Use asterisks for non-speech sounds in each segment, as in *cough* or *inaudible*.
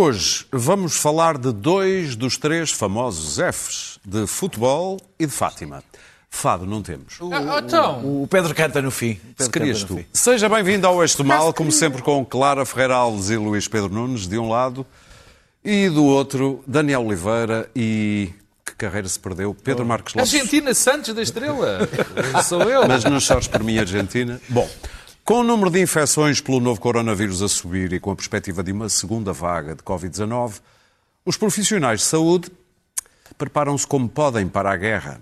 Hoje vamos falar de dois dos três famosos Fs, de futebol e de Fátima. Fado não temos. Ah, então, O Pedro canta no fim. Pedro Se querias tu. fim. Seja bem-vindo ao do Mal, como sempre com Clara Ferreira Alves e Luís Pedro Nunes, de um lado, e do outro, Daniel Oliveira e... Que carreira se perdeu? Pedro Marcos Lopes. Argentina Santos da Estrela. Sou *laughs* eu. Mas não chores por mim, Argentina. Bom, com o número de infecções pelo novo coronavírus a subir e com a perspectiva de uma segunda vaga de Covid-19, os profissionais de saúde preparam-se como podem para a guerra.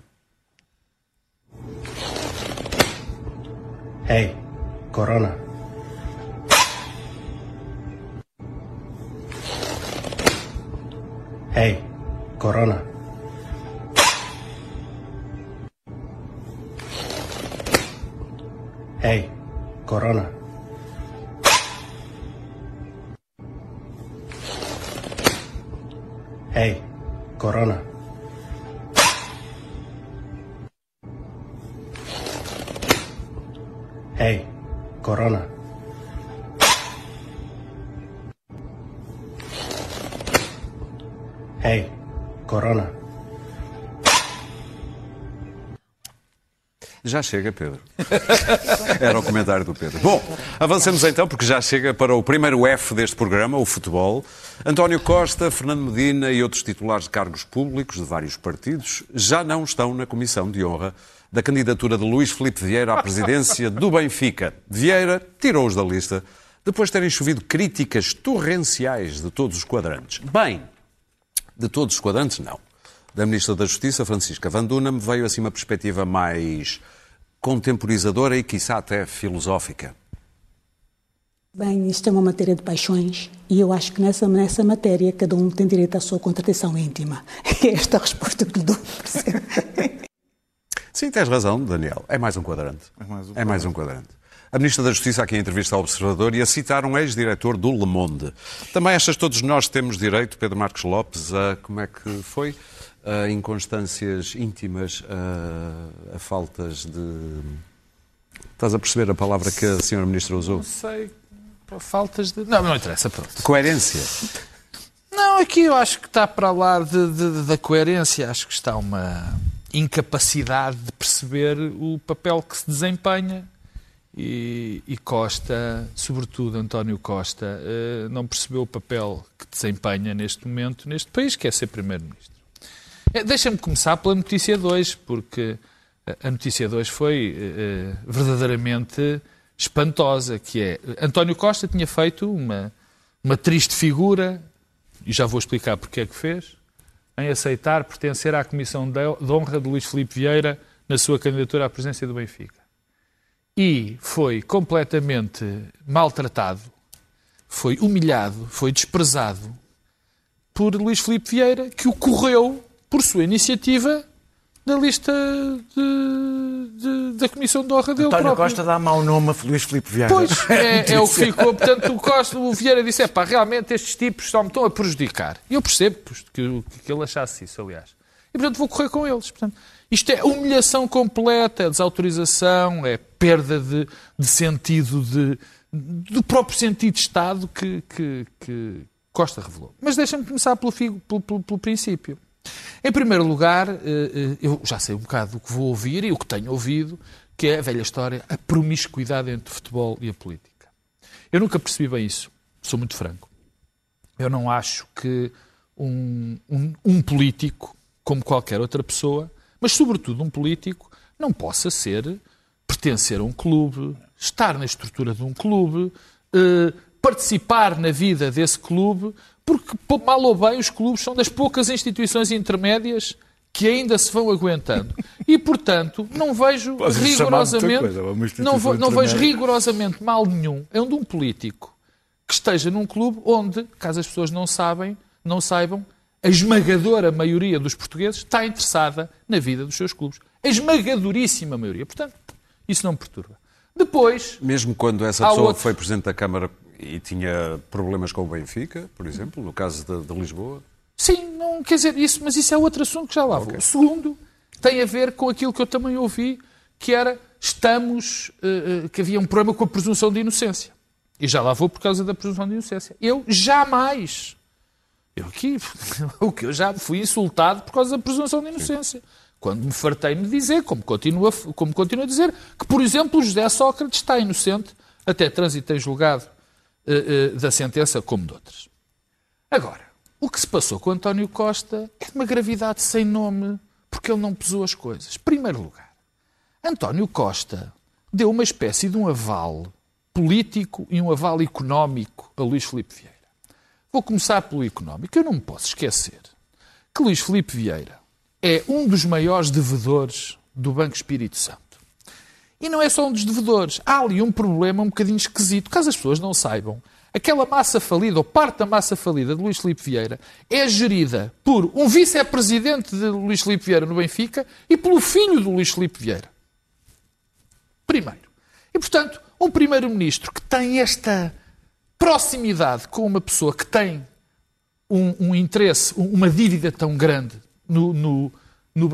Hey, Corona. Hey, Corona. Hey, Corona. Hey, Corona. Hey, Corona. Hey, Corona. Já chega, Pedro. *laughs* Era o comentário do Pedro. Bom, avancemos então, porque já chega para o primeiro F deste programa, o futebol. António Costa, Fernando Medina e outros titulares de cargos públicos de vários partidos já não estão na comissão de honra da candidatura de Luís Filipe Vieira à presidência do Benfica. Vieira tirou-os da lista depois de terem chovido críticas torrenciais de todos os quadrantes. Bem, de todos os quadrantes, não. Da Ministra da Justiça, Francisca Van Dunham, veio assim uma perspectiva mais contemporizadora e, quiçá, até filosófica. Bem, isto é uma matéria de paixões e eu acho que nessa, nessa matéria cada um tem direito à sua contratação íntima. *laughs* É esta a resposta que lhe dou. percebe? Sim, tens razão, Daniel. É mais um quadrante. É mais um É mais um quadrante. A Ministra da Justiça aqui em entrevista ao Observador e a citar um ex-diretor do Le Monde. Também achas que todos nós temos direito, Pedro Marcos Lopes, a como é que foi? A inconstâncias íntimas, a, a faltas de. Estás a perceber a palavra que a Sra. Ministra usou? Não sei. Faltas de. Não, não interessa, pronto. Coerência. Não, aqui eu acho que está para lá de- de- da coerência. Acho que está uma incapacidade de perceber o papel que se desempenha. E, e Costa, sobretudo António Costa, eh, não percebeu o papel que desempenha neste momento neste país, que é ser Primeiro-Ministro. Eh, Deixa-me começar pela notícia 2, porque a- notícia 2 foi eh, verdadeiramente espantosa, que é António Costa tinha feito uma, uma triste figura, e já vou explicar porque é que fez, em aceitar pertencer à Comissão de de Honra de Luís Filipe Vieira na sua candidatura à presidência do Benfica. E foi completamente maltratado, foi humilhado, foi desprezado por Luís Filipe Vieira, que o correu por sua iniciativa da lista de- de- da Comissão de Honra dele António próprio. Costa dá mau nome a Luís Filipe Vieira. Pois, *laughs* é, é o que ficou. Portanto, o, Costa, o Vieira disse: é pá, realmente estes tipos só me estão a prejudicar. E eu percebo que, que ele achasse isso, aliás. E, portanto, vou correr com eles. Portanto, isto é humilhação completa, é desautorização, é perda de, de sentido, de, do próprio sentido de Estado que, que, que Costa revelou. Mas deixa-me começar pelo, figo- pelo, pelo- pelo princípio. Em primeiro lugar, eh, eh, eu já sei um bocado do que vou ouvir e o que tenho ouvido, que é a velha história, a promiscuidade entre o futebol e a política. Eu nunca percebi bem isso, sou muito franco. Eu não acho que um, um- um político, como qualquer outra pessoa, mas sobretudo um político, não possa ser, pertencer a um clube, estar na estrutura de um clube, eh, participar na vida desse clube, porque, mal ou bem, os clubes são das poucas instituições intermédias que ainda se vão aguentando. E, portanto, não vejo Podes rigorosamente, coisa, não, vou- não vejo rigorosamente mal nenhum é um de um político que esteja num clube onde, caso as pessoas não sabem, não saibam, a esmagadora maioria dos portugueses está interessada na vida dos seus clubes. A esmagadoríssima maioria. Portanto, isso não me perturba. Depois, Mesmo quando essa pessoa outro. foi Presidente da Câmara e tinha problemas com o Benfica, por exemplo, no caso de, de Lisboa. sim, não quer dizer isso, mas isso é outro assunto que já lá vou. O segundo tem a ver com aquilo que eu também ouvi, que era estamos, eh, que havia um problema com a presunção de inocência. E já lá vou por causa da presunção de inocência. Eu jamais Eu aqui, *laughs* o que eu já fui insultado por causa da presunção de inocência. Quando me fartei de dizer, como continua, como continua a dizer, que, por exemplo, o José Sócrates está inocente, até trânsito em julgado eh, da sentença, como de outras. Agora, o que se passou com António Costa é de uma gravidade sem nome, porque ele não pesou as coisas. Primeiro lugar, António Costa deu uma espécie de um aval político e um aval económico a Luís Filipe Vieira. Vou começar pelo económico. Eu não me posso esquecer que Luís Filipe Vieira é um dos maiores devedores do Banco Espírito Santo. E não é só um dos devedores. Há ali um problema um bocadinho esquisito. Caso as pessoas não saibam, aquela massa falida, ou parte da massa falida de Luís Filipe Vieira, é gerida por um vice-presidente de Luís Filipe Vieira no Benfica e pelo filho do Luís Filipe Vieira. Primeiro. E, portanto, um primeiro-ministro que tem esta proximidade com uma pessoa que tem um, um interesse, uma dívida tão grande no, no, no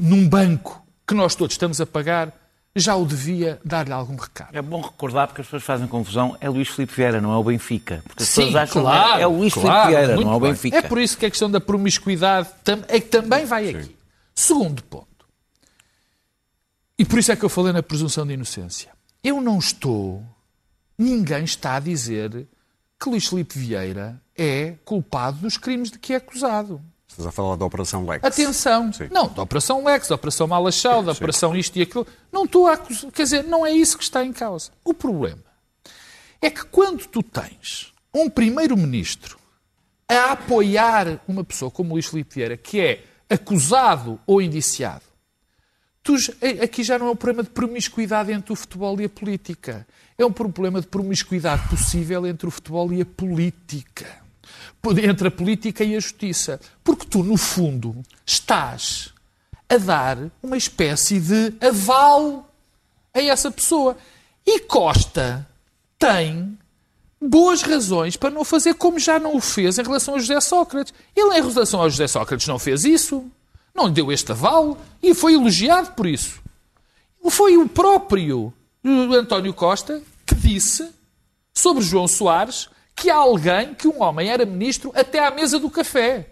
num banco que nós todos estamos a pagar, já o devia dar-lhe algum recado. É bom recordar, porque as pessoas fazem confusão, é Luís Filipe Vieira, não é o Benfica. Porque as Sim, pessoas acham claro, que é o Luís claro, Filipe Vieira, não é o bem. Benfica. É por isso que a questão da promiscuidade tam- é que também vai aqui. Segundo ponto. E por isso é que eu falei na presunção de inocência. Eu não estou, ninguém está a dizer que Luís Filipe Vieira é culpado dos crimes de que é acusado. Estás a falar da Operação Lex. Atenção. Sim. Não, da Operação Lex, da Operação Malachau, da Operação isto e aquilo. Não estou a acusar. Quer dizer, não é isso que está em causa. O problema é que quando tu tens um primeiro-ministro a apoiar uma pessoa como Luís Filipe Vieira, que é acusado ou indiciado, tu, eh, aqui já não é um problema de promiscuidade entre o futebol e a política. É um problema de promiscuidade possível entre o futebol e a política. Entre a política e a justiça. Porque tu, no fundo, estás a dar uma espécie de aval a essa pessoa. E Costa tem boas razões para não fazer como já não o fez em relação a José Sócrates. Ele, em relação a José Sócrates, não fez isso. Não lhe deu este aval e foi elogiado por isso. Foi o próprio António Costa que disse sobre João Soares que há alguém, que um homem era ministro até à mesa do café.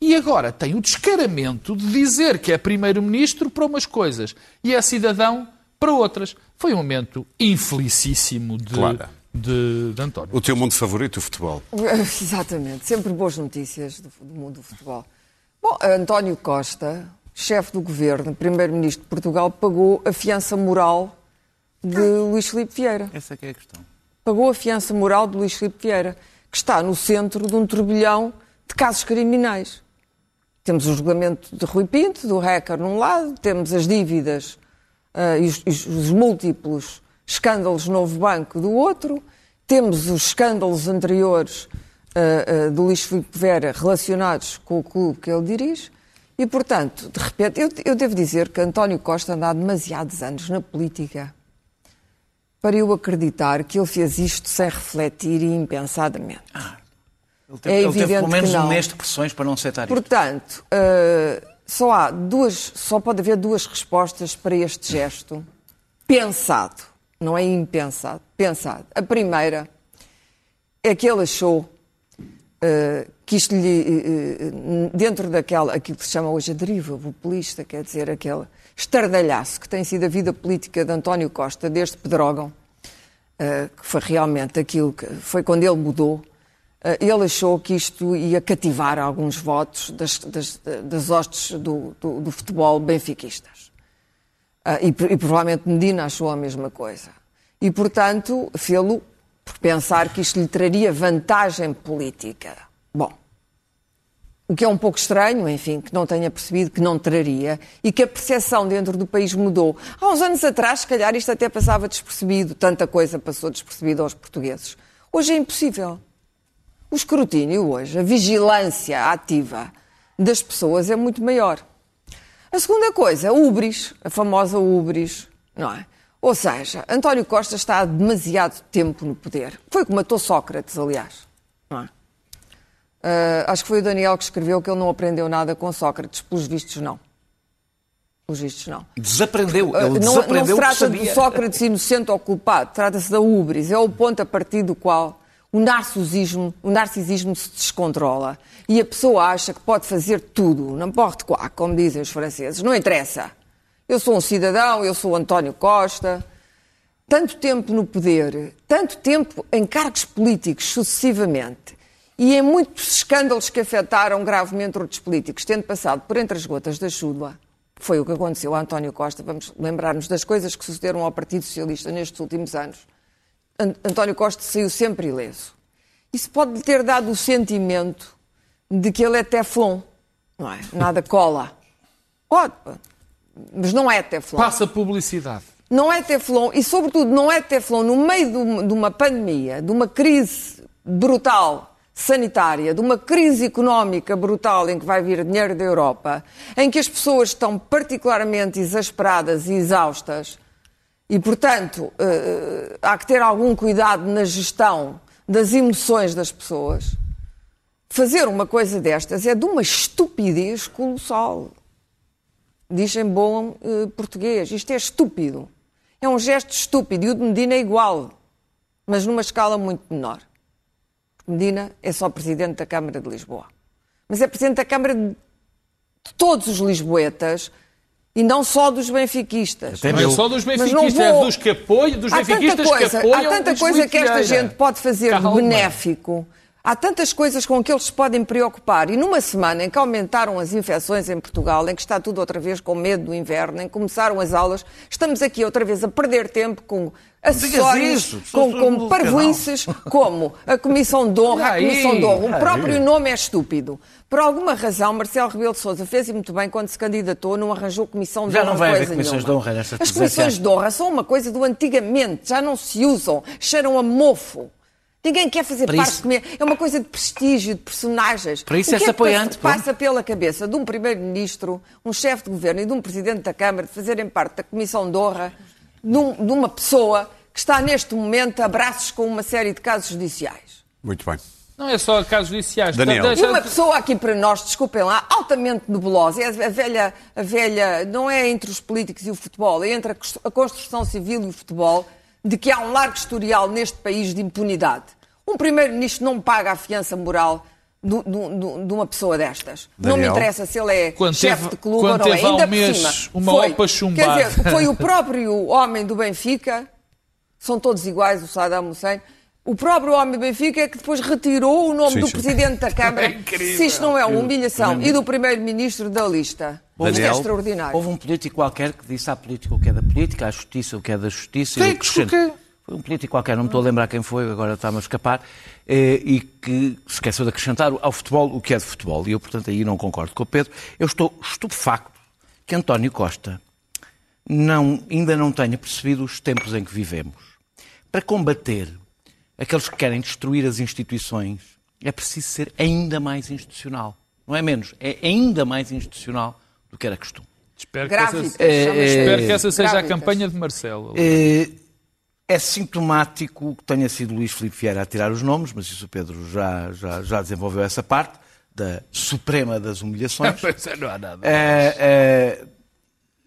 E agora tem o descaramento de dizer que é primeiro-ministro para umas coisas e é cidadão para outras. Foi um momento infelicíssimo de, Claro. de, de António. O teu mundo favorito, o futebol. *laughs* Exatamente, sempre boas notícias do, do mundo do futebol. Bom, António Costa, chefe do governo, primeiro-ministro de Portugal, pagou a fiança moral de Luís Filipe Vieira. Essa é que é a questão. Pagou a fiança moral de Luís Filipe Vieira, que está no centro de um turbilhão de casos criminais. Temos o julgamento de Rui Pinto, do hacker, num lado, temos as dívidas ah, e os, e os- os múltiplos escândalos no Novo Banco do outro, temos os escândalos anteriores ah, ah, do Luís Filipe Vera relacionados com o clube que ele dirige, e, portanto, de repente, eu, eu devo dizer que António Costa anda há demasiados anos na política para eu acreditar que ele fez isto sem refletir e impensadamente. Ele teve, É ele teve pelo menos um mês de pressões para não aceitar isto. Portanto, eh, só há duas, só pode haver duas respostas para este gesto pensado, não é impensado, pensado. A primeira é que ele achou eh, que isto lhe, eh, dentro daquela, aquilo que se chama hoje a deriva populista, quer dizer, aquele estardalhaço que tem sido a vida política de António Costa desde Pedrógão, eh, que foi realmente aquilo que foi quando ele mudou, eh, ele achou que isto ia cativar alguns votos das, das, das hostes do, do, do futebol benfiquistas. Ah, e, e provavelmente Medina achou a mesma coisa. E, portanto, fê-lo por pensar que isto lhe traria vantagem política. Bom, o que é um pouco estranho, enfim, que não tenha percebido que não traria e que a percepção dentro do país mudou. Há uns anos atrás, se calhar, isto até passava despercebido, tanta coisa passou despercebida aos portugueses. Hoje é impossível. O escrutínio hoje, a vigilância ativa das pessoas é muito maior. A segunda coisa, a ubris, a famosa ubris, não é? Ou seja, António Costa está há demasiado tempo no poder. Foi como matou Sócrates, aliás. Não? Ah, acho que foi o Daniel que escreveu que ele não aprendeu nada com Sócrates. Pelos vistos, não. Pelos vistos, não. Desaprendeu. Ah, Ele não, não desaprendeu se o que trata de Sócrates inocente ou culpado, trata-se da ubris. É o ponto a partir do qual o narcisismo, o narcisismo se descontrola e a pessoa acha que pode fazer tudo, não importa quoi, como dizem os franceses, não interessa. Eu sou um cidadão, eu sou António Costa. Tanto tempo no poder, tanto tempo em cargos políticos sucessivamente e em muitos escândalos que afetaram gravemente outros políticos, tendo passado por entre as gotas da chuva, foi o que aconteceu a António Costa. Vamos lembrar-nos das coisas que sucederam ao Partido Socialista nestes últimos anos. António Costa saiu sempre ileso. Isso pode lhe ter dado o sentimento de que ele é teflon, não é? Nada cola. Pode, mas não é teflon. Passa publicidade. Não é teflon e, sobretudo, não é teflon no meio de uma pandemia, de uma crise brutal sanitária, de uma crise económica brutal em que vai vir dinheiro da Europa, em que as pessoas estão particularmente exasperadas e exaustas e, portanto, uh, há que ter algum cuidado na gestão das emoções das pessoas. Fazer uma coisa destas é de uma estupidez colossal. Diz em bom uh, português. Isto é estúpido. É um gesto estúpido. E o de Medina é igual, mas numa escala muito menor. Medina é só presidente da Câmara de Lisboa. Mas é presidente da Câmara de todos os lisboetas e não só dos benfiquistas. Não é só dos benfiquistas, vou... é dos que apoiam, dos há benfiquistas coisa, que apoiam Há tanta coisa que esta gente pode fazer Calma. de benéfico. Há tantas coisas com que eles se podem preocupar. E numa semana em que aumentaram as infecções em Portugal, em que está tudo outra vez com medo do inverno, em que começaram as aulas, estamos aqui outra vez a perder tempo com acessórios, com, com parvoices, como a Comissão de Honra, a Comissão de Honra. O próprio nome é estúpido. Por alguma razão, Marcelo Rebelo de Sousa fez e muito bem quando se candidatou, não arranjou comissão de já honra. Já não vai haver comissões nenhuma. de honra nesta As comissões de honra são uma coisa do antigamente, já não se usam, cheiram a mofo. Ninguém quer fazer Para parte isso... de É uma coisa de prestígio, de personagens. Para isso o que é apoiante. passa pela cabeça de um primeiro-ministro, um chefe de governo e de um presidente da Câmara de fazerem parte da comissão de honra de, um, de uma pessoa que está neste momento a braços com uma série de casos judiciais. Muito bem. Não é só casos judiciais. Daniel. E uma pessoa aqui para nós, desculpem lá, altamente nebulosa, é a velha, a velha, não é entre os políticos e o futebol, é entre a construção civil e o futebol, de que há um largo historial neste país de impunidade. Um primeiro-ministro não paga a fiança moral de, de, de uma pessoa destas. Daniel. Não me interessa se ele é chefe de clube ou não é. um Ainda por mês cima, uma foi, OPA chumbada. Quer dizer, foi o próprio homem do Benfica, são todos iguais, o Saddam Hussein, o próprio homem do Benfica é que depois retirou o nome Sim, do sim. presidente da Câmara. *laughs* É se isto não é uma humilhação, e do primeiro-ministro da lista. Isto é extraordinário. Houve um político qualquer que disse à política o que é da política, à justiça o que é da justiça. Quem e o que? Foi um político qualquer, não me estou a lembrar quem foi, agora está-me a escapar, eh, e que se esqueceu de acrescentar ao futebol o que é de futebol. E eu, portanto, aí não concordo com o Pedro. Eu estou estupefacto que António Costa não, ainda não tenha percebido os tempos em que vivemos. Para combater aqueles que querem destruir as instituições, é preciso ser ainda mais institucional. Não é menos, é ainda mais institucional do que era costume. Espero que, Grávidas. essa, chama-se. espero que essa seja a campanha de Marcelo. Eh, É sintomático que tenha sido Luís Filipe Vieira a tirar os nomes, mas isso o Pedro já, já, já desenvolveu essa parte, da suprema das humilhações. *laughs* É, não há nada. Eh,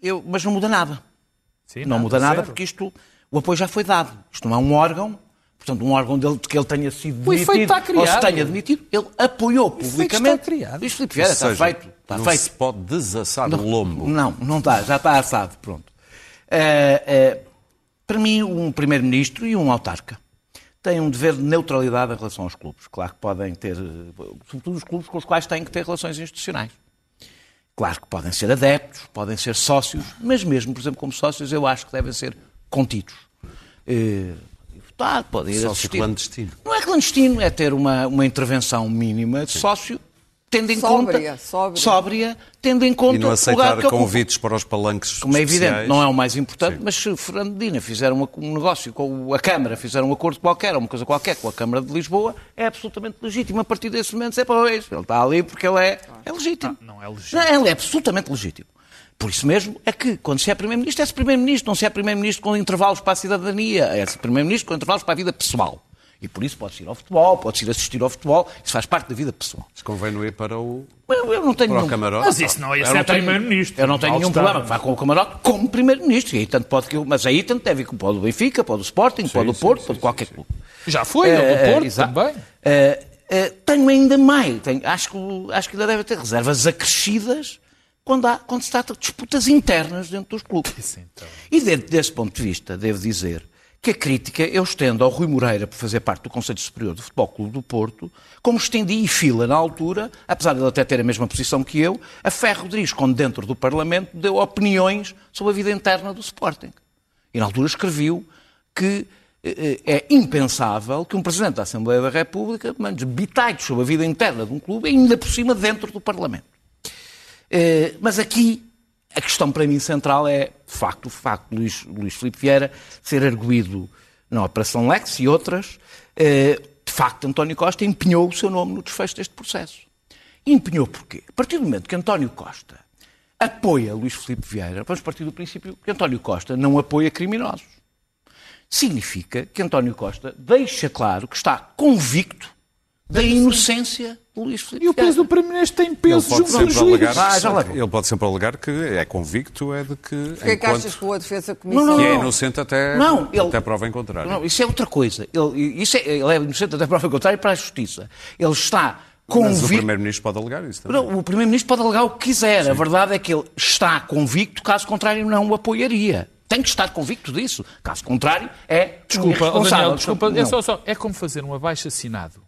eu, mas não muda nada. Sim, não muda nada zero. porque isto, o apoio já foi dado. Isto não é um órgão, portanto, um órgão dele, de que ele tenha sido demitido, ou se tenha demitido, ele apoiou publicamente. está criado. Luís Filipe Vieira está feito. Está não feito. se pode desassar o lombo. Não, não está, já está assado, pronto. Eh, eh, para mim, um primeiro-ministro e um autarca têm um dever de neutralidade em relação aos clubes. Claro que podem ter, sobretudo os clubes com os quais têm que ter relações institucionais. Claro que podem ser adeptos, podem ser sócios, mas mesmo, por exemplo, como sócios, eu acho que devem ser contidos. Eh, votar, podem ir Sócio assistir. clandestino. Não é clandestino, é ter uma, uma intervenção mínima de sócio, tendo em Sóbria, conta. sóbria. Sóbria, tendo em conta E não aceitar convites para os palanques Como é especiais. evidente, não é o mais importante, Sim. mas se Fernando Medina fizer uma- um negócio com a Câmara, fizer um acordo qualquer, ou uma coisa qualquer com a Câmara de Lisboa, é absolutamente legítimo. A partir desse momento, é pois, ele está ali porque ele é, é legítimo. não é legítimo. Não, ele é absolutamente legítimo. Por isso mesmo é que, quando se é Primeiro-Ministro, é-se Primeiro-Ministro, não se é Primeiro-Ministro com intervalos para a cidadania, é-se Primeiro-Ministro com intervalos para a vida pessoal. E por isso pode-se ir ao futebol, pode-se ir assistir ao futebol, isso faz parte da vida pessoal. Mas convém não ir para o, Eu, eu não tenho para o nenhum- camarote. Mas isso não, isso é tenho- primeiro-ministro. Eu não tenho nenhum problema vá com o camarote como primeiro-ministro. E aí tanto pode que eu- Mas aí tanto deve ir com pode o Benfica, pode o Sporting, pode o sim, Porto, sim, pode sim, qualquer sim. clube. Já foi, ele Eh, do Porto exato. também. Eh, eh, tenho ainda mais. Tenho- acho, que, o- acho que ainda deve ter reservas acrescidas quando, há, quando se trata de disputas internas dentro dos clubes. E dentro desse ponto de vista, devo dizer que a crítica eu estendo ao Rui Moreira por fazer parte do Conselho Superior do Futebol Clube do Porto, como estendi e fila na altura, apesar de ele até ter a mesma posição que eu, a Ferro Rodrigues, quando dentro do Parlamento deu opiniões sobre a vida interna do Sporting. E na altura escreviu que eh, é impensável que um Presidente da Assembleia da República mande bitites sobre a vida interna de um clube, ainda por cima dentro do Parlamento. Eh, Mas aqui a questão para mim central é, de facto, o facto de Luís, Luís Filipe Vieira ser arguído na Operação Lex e outras. eh, De facto, António Costa empenhou o seu nome no desfecho deste processo. E empenhou porquê? A partir do momento que António Costa apoia Luís Filipe Vieira, vamos partir do princípio que António Costa não apoia criminosos. Significa que António Costa deixa claro que está convicto da inocência de Luís Filipe E o peso do Primeiro-Ministro tem peso junto alegar, juízes. Ah, ele pode sempre alegar que é convicto, é de que. Porquê é que enquanto- achas que a defesa comissão... Não, que é não. inocente até, Não, ele- até prova em contrário. Não, isso é outra coisa. Ele, isso é, ele é inocente até prova contrária para a justiça. Ele está Mas o convicto. Primeiro-Ministro pode alegar isso também. Não, o Primeiro-Ministro pode alegar o que quiser. A verdade é que ele está convicto, caso contrário, não o apoiaria. Tem que estar convicto disso. Caso contrário, é Desculpa, irresponsável. Daniel, desculpa, é, Não. só, só- é como fazer um abaixo assinado.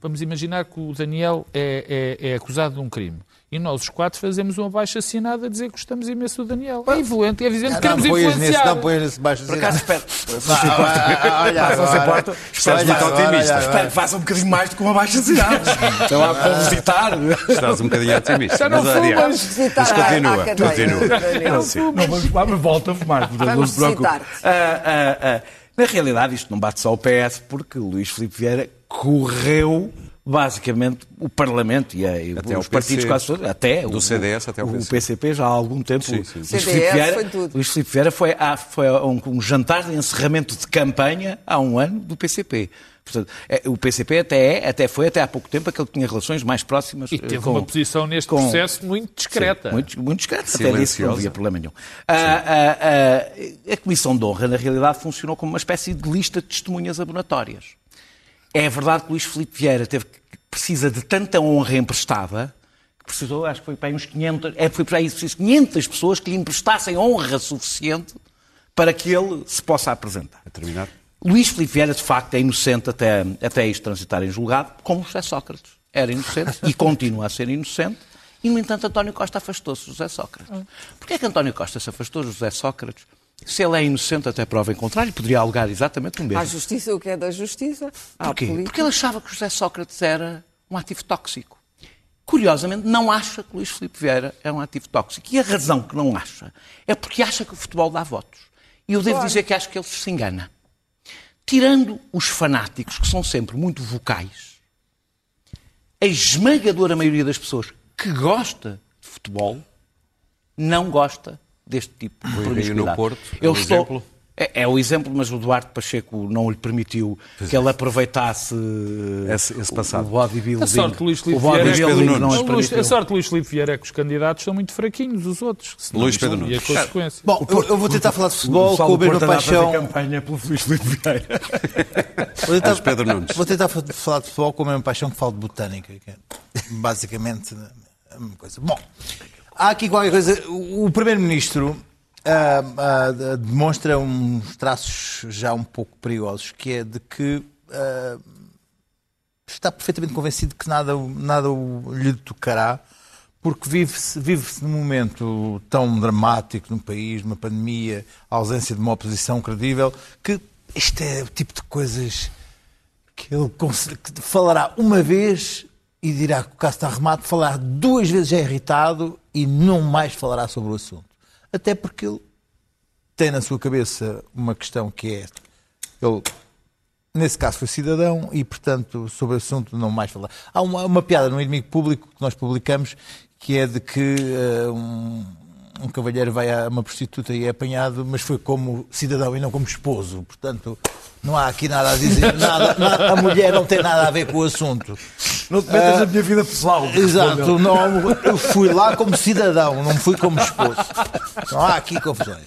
Vamos imaginar que o Daniel é, é- é acusado de um crime. E nós, os quatro, fazemos um abaixo assinado a dizer que gostamos imenso do Daniel. É evidente, é evidente que Não, queremos nesse, influenciar. não ponhas nesse baixo Por acaso, espero. Olha, Não se importa. Estás Olha muito agora, otimista. olha Espero que faça um bocadinho mais do que uma baixa cidade. Então há para visitar. Estás um bocadinho otimista. Já não mas fumas. visitar Mas continua, continua. Não, mas, mas volta a fumar, não se preocupe. visitar-te. Ah, ah, ah. Na realidade, isto não bate só o PS, porque o Luís Filipe Vieira correu basicamente o Parlamento e, a- e Até os partidos PC, quase todos, até do o, CDS até o o PC. PCP já há algum tempo. Sim, sim. Luís CDS Filipe Vieira, foi tudo. Luís Filipe Vieira foi, a, foi a um, um jantar de encerramento de campanha há um ano do PCP. Portanto, é, o PCP até, é, até foi até há pouco tempo aquele que tinha relações mais próximas E eh, teve com, uma posição neste com- processo muito discreta. Sim, muito, muito discreto, até Silenciosa. disse que não havia problema nenhum. Ah, ah, ah, a Comissão de Honra, na realidade, funcionou como uma espécie de lista de testemunhas abonatórias. É verdade que Luís Filipe Vieira teve, que- precisa de tanta honra emprestada, que precisou, acho que foi para aí uns 500, é, foi para aí preciso 500 pessoas que lhe emprestassem honra suficiente para que ele se possa apresentar. A terminar. Luís Filipe Vieira, de facto, é inocente até, até isto transitar em julgado, como José Sócrates. Era inocente e continua a ser inocente. E, no entanto, António Costa afastou-se de José Sócrates. Porquê é que António Costa se afastou de José Sócrates? Se ele é inocente até prova em contrário, poderia alegar exatamente o mesmo. À justiça, o que é da justiça. Porquê? Porque ele achava que José Sócrates era um ativo tóxico. Curiosamente, não acha que Luís Filipe Vieira é um ativo tóxico. E a razão que não acha é porque acha que o futebol dá votos. E eu devo dizer que acho que ele se engana. Tirando os fanáticos, que são sempre muito vocais, a esmagadora maioria das pessoas que gosta de futebol não gosta deste tipo de promiscuidade. no Porto, é Eu um estou... exemplo? É, é o exemplo, mas o Duarte Pacheco não lhe permitiu que ele aproveitasse Esse- esse passado. o bodybuilding. A sorte de Luís Filipe o Vieira- bodybuilding Luís não A Luís- permitiu. a sorte Luís Filipe Vieira é que os candidatos são muito fraquinhos, os outros. senão Luís Pedro não- Nunes. E a consequência. Bom, eu, eu vou tentar falar de futebol Pessoal com a fazer paixão. campanha pelo Luís Filipe Vieira. Vou tentar, Luís Pedro Nunes. Vou tentar fa- falar de futebol com a mesma paixão que falo de botânica, que é basicamente a mesma coisa. Bom, há aqui qualquer coisa. O Primeiro-Ministro ah, ah, demonstra uns traços já um pouco perigosos, que é de que ah, está perfeitamente convencido que nada, nada lhe tocará, porque vive-se vive num momento tão dramático no país, numa pandemia, a ausência de uma oposição credível, que isto é o tipo de coisas que ele falará uma vez e dirá que o caso está arrumado, falará duas vezes é irritado e não mais falará sobre o assunto. Até porque ele tem na sua cabeça uma questão que é ele nesse caso foi cidadão e, portanto, sobre o assunto não mais falar. Há uma, uma piada no Inimigo Público que nós publicamos que é de que eh, um, um cavalheiro vai a uma prostituta e é apanhado, mas foi como cidadão e não como esposo. Portanto, não há aqui nada a dizer. *laughs* Nada, nada- a mulher não tem nada a ver com o assunto. Não te metas na minha vida pessoal. Exato, não, eu fui lá como cidadão, não fui como esposo. Não há aqui confusões.